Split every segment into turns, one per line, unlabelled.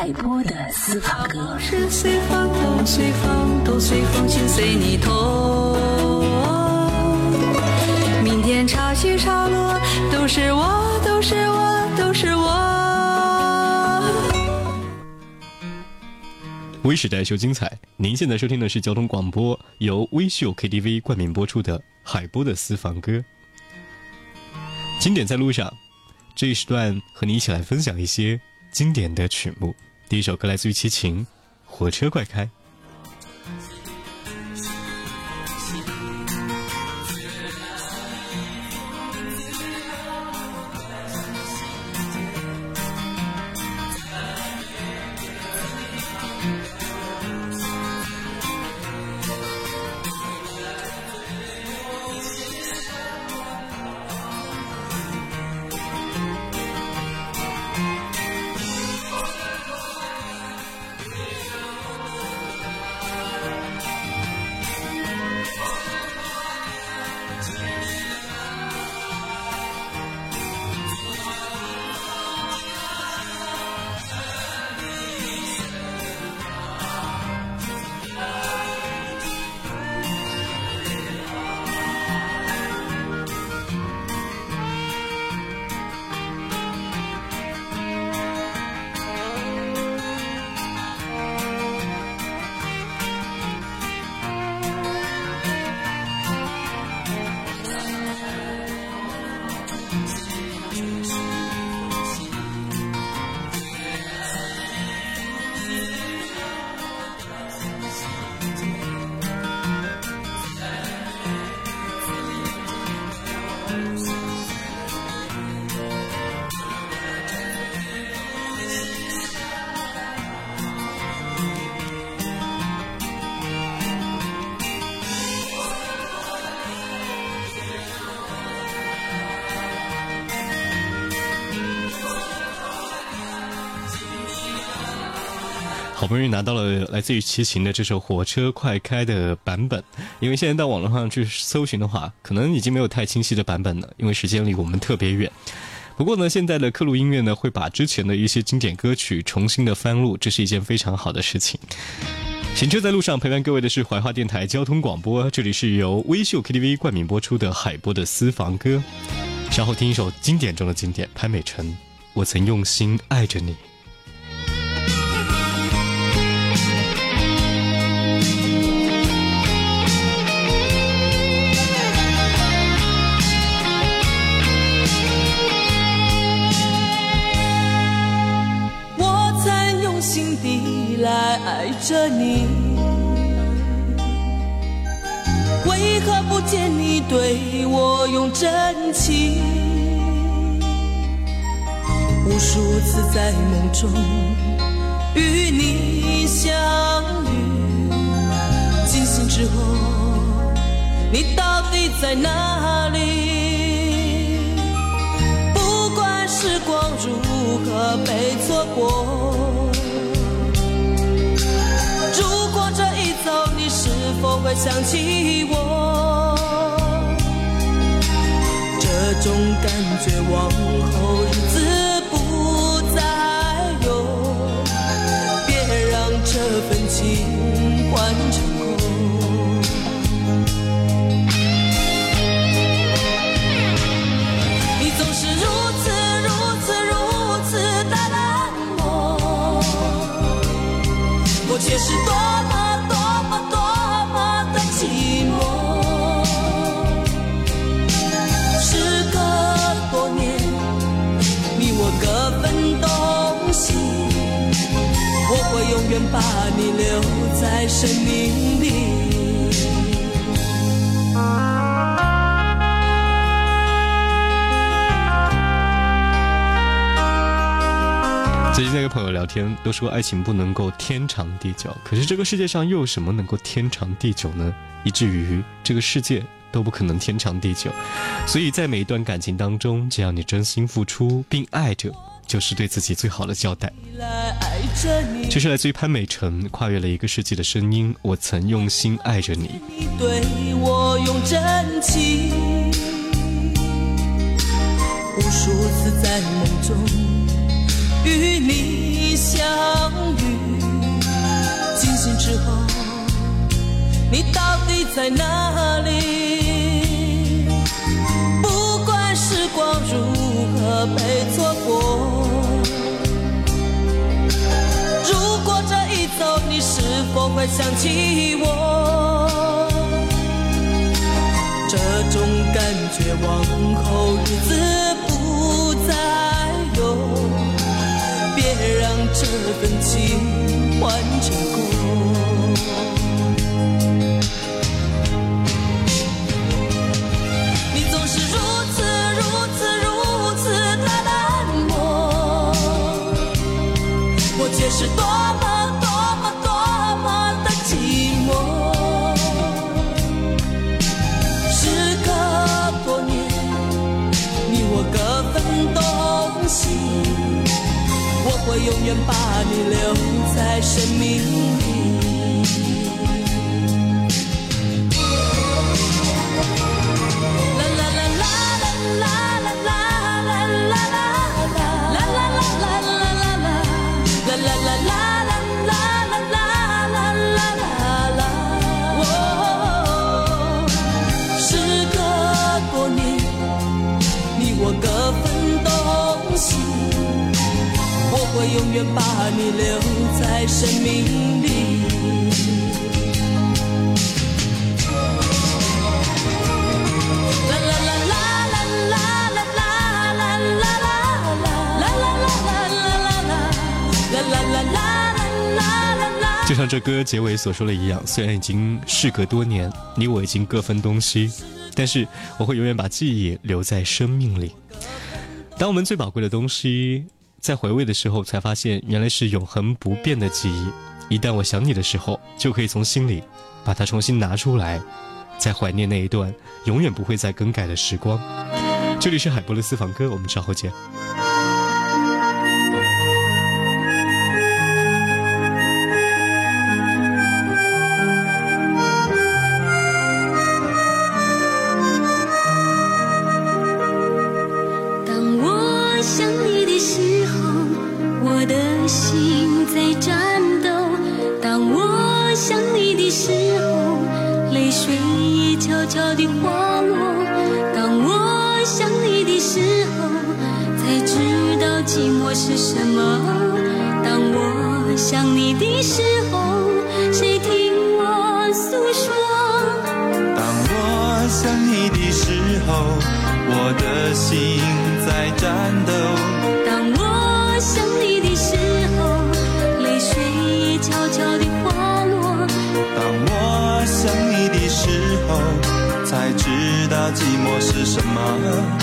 海波的私房歌。
是随风都随风都随风，心随你痛。明天潮起潮落，都是我，都是我，都是我。
微时代秀精彩，您现在收听的是交通广播，由微秀 KTV 冠名播出的海波的私房歌。经典在路上，这一时段和你一起来分享一些经典的曲目。第一首歌来自于齐秦，《火车快开》。不容易拿到了来自于齐秦的这首《火车快开》的版本，因为现在到网络上去搜寻的话，可能已经没有太清晰的版本了，因为时间离我们特别远。不过呢，现在的刻录音乐呢，会把之前的一些经典歌曲重新的翻录，这是一件非常好的事情。行车在路上，陪伴各位的是怀化电台交通广播，这里是由微秀 KTV 冠名播出的海波的私房歌。稍后听一首经典中的经典，潘美辰，《我曾用心爱着你》。
来爱着你，为何不见你对我用真情？无数次在梦中与你相遇，惊醒之后，你到底在哪里？不管时光如何被错过，否会想起我？你留在生命里。
最近在跟朋友聊天，都说爱情不能够天长地久，可是这个世界上又有什么能够天长地久呢？以至于这个世界都不可能天长地久。所以在每一段感情当中，只要你真心付出并爱着，就是对自己最好的交代。这是来自于潘美辰跨越了一个世纪的声音。我曾用心爱着你，
你对我用真情，无数次在梦中。与你相遇，惊醒之后，你到底在哪里？不管时光如何被错否会想起我？这种感觉往后日子不再有。别让这份情换成空。愿把你留在生命愿把你留在生命里。
就像这歌结尾所说的一样，虽然已经事隔多年，你我已经各分东西，但是我会永远把记忆留在生命里。当我们最宝贵的东西。在回味的时候，才发现原来是永恒不变的记忆。一旦我想你的时候，就可以从心里把它重新拿出来，再怀念那一段永远不会再更改的时光。这里是海波的私房歌，我们稍后见。
是什么？当我想你的时候，谁听我诉说？
当我想你的时候，我的心在颤抖。
当我想你的时候，泪水也悄悄地滑落。
当我想你的时候，才知道寂寞是什么。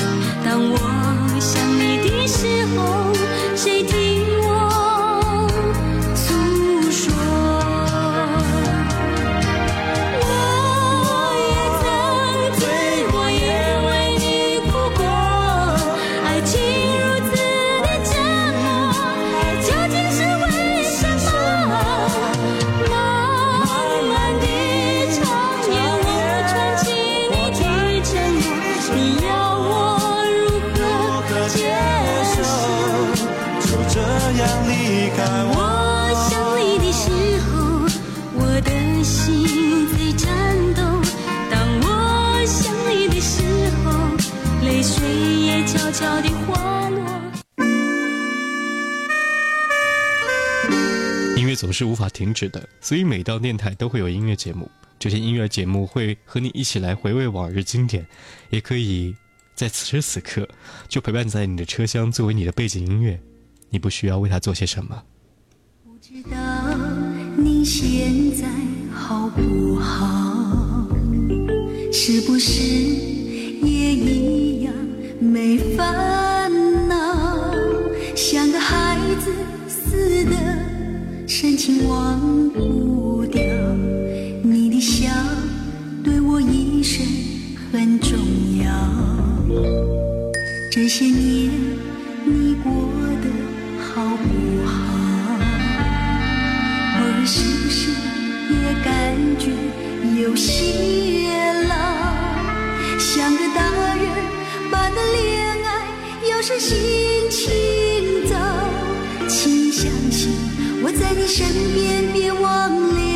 总是无法停止的，所以每到电台都会有音乐节目。这些音乐节目会和你一起来回味往日经典，也可以在此时此刻就陪伴在你的车厢，作为你的背景音乐。你不需要为他做些什么。
不知道你现在好不好？是不是也一样没烦深情忘不掉。你的笑对我一生很重要。这些年你过得好不好？我是不是也感觉有些老？像个大人般的恋爱，有时心情在你身边，别忘了，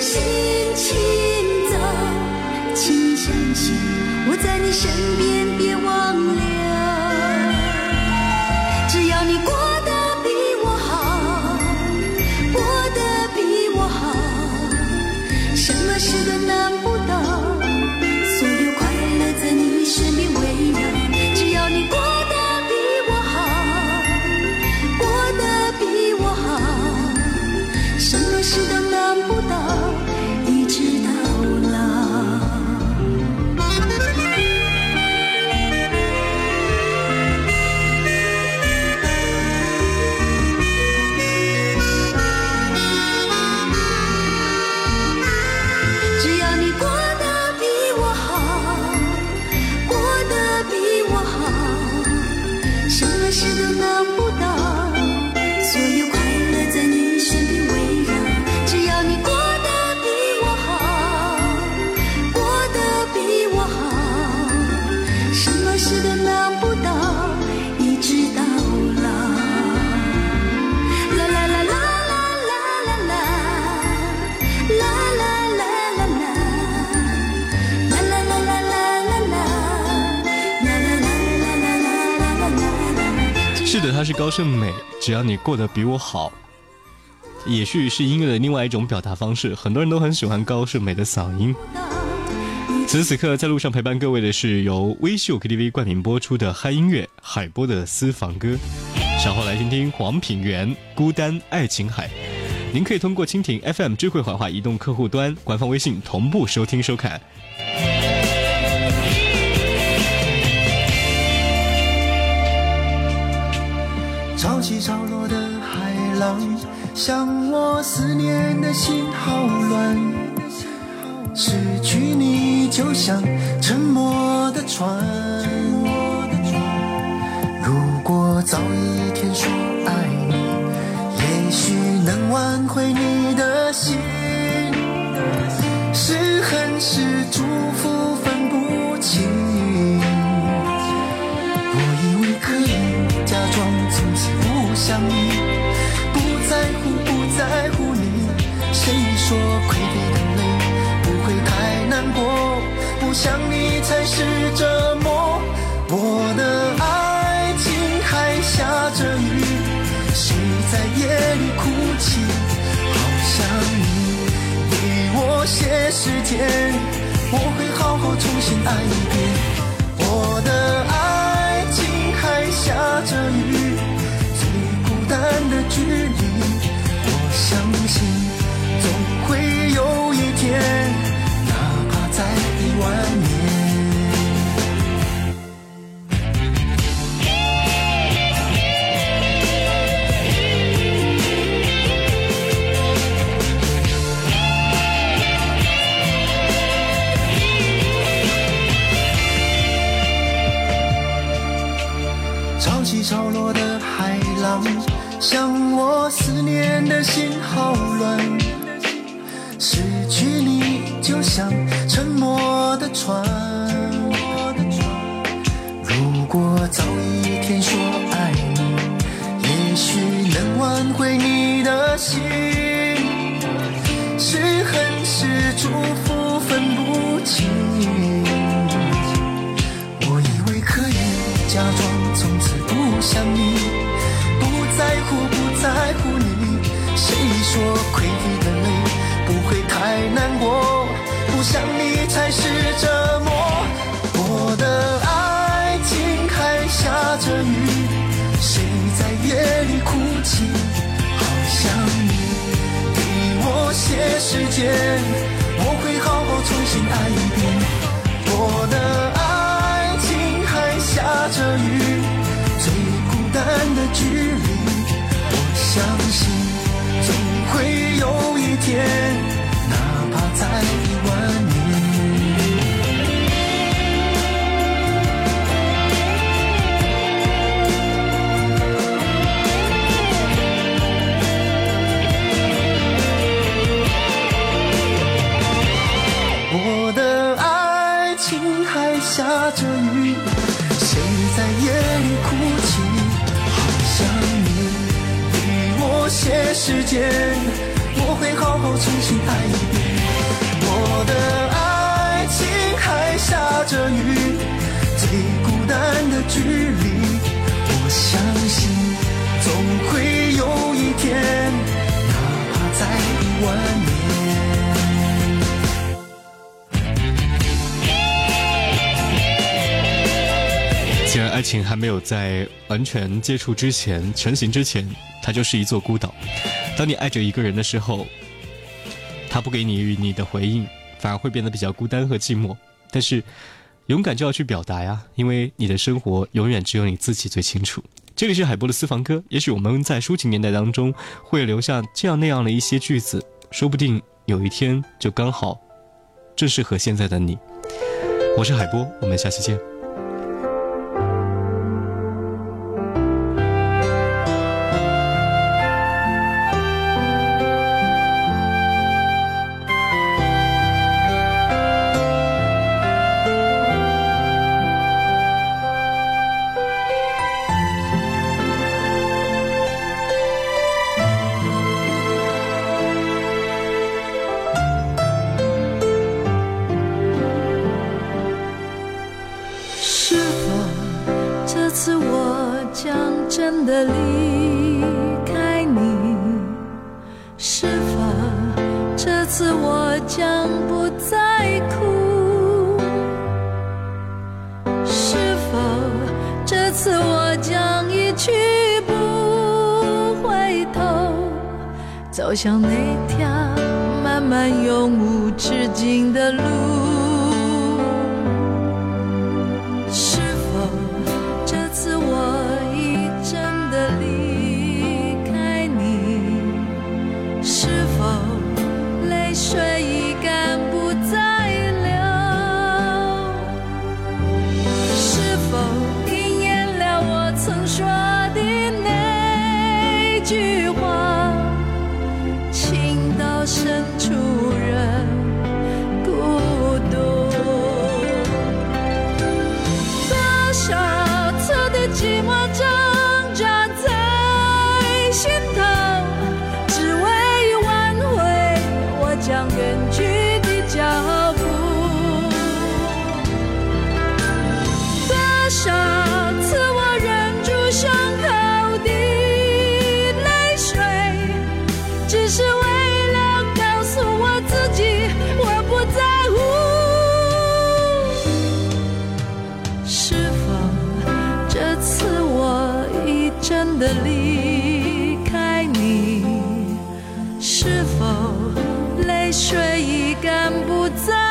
心情糟。请相信我在你身边，别忘了，
是的，她是高胜美。只要你过得比我好，也许是音乐的另外一种表达方式。很多人都很喜欢高胜美的嗓音。此时此刻，在路上陪伴各位的是由微秀 KTV 冠名播出的嗨音乐海波的私房歌。稍后来听听黄品源《孤单爱琴海》。您可以通过蜻蜓 FM 智慧怀化移动客户端、官方微信同步收听收看。
潮起潮落的海浪，像我思念的心好乱。失去你就像沉默的船。如果早一天说爱你，也许能挽回你的心。是恨是祝福想你，不在乎不在乎你。谁说溃堤的泪不会太难过？不想你才是折磨。我的爱情还下着雨，谁在夜里哭泣？好想你，给我些时间，我会好好重新爱一遍。浪，像我思念的心好乱。失去你就像沉默的船。如果早一天说爱你，也许能挽回你的心。是恨是祝福分不清。我以为可以假装从此不想你。乎不在乎你。谁说亏的泪不会太难过？不想你才是折磨。我的爱情还下着雨，谁在夜里哭泣？好想你。给我些时间，我会好好重新爱一遍。我的爱情还下着雨，最孤单的距离。相信，总会有一天，着雨，最孤单的距离，我相信总会有一天，哪怕在一万。
既然爱情还没有在完全接触之前成型之前，它就是一座孤岛。当你爱着一个人的时候，他不给你予你的回应，反而会变得比较孤单和寂寞。但是，勇敢就要去表达呀，因为你的生活永远只有你自己最清楚。这里是海波的私房歌，也许我们在抒情年代当中会留下这样那样的一些句子，说不定有一天就刚好正适合现在的你。我是海波，我们下期见。
走向那条漫漫永无止境的路？寂寞着在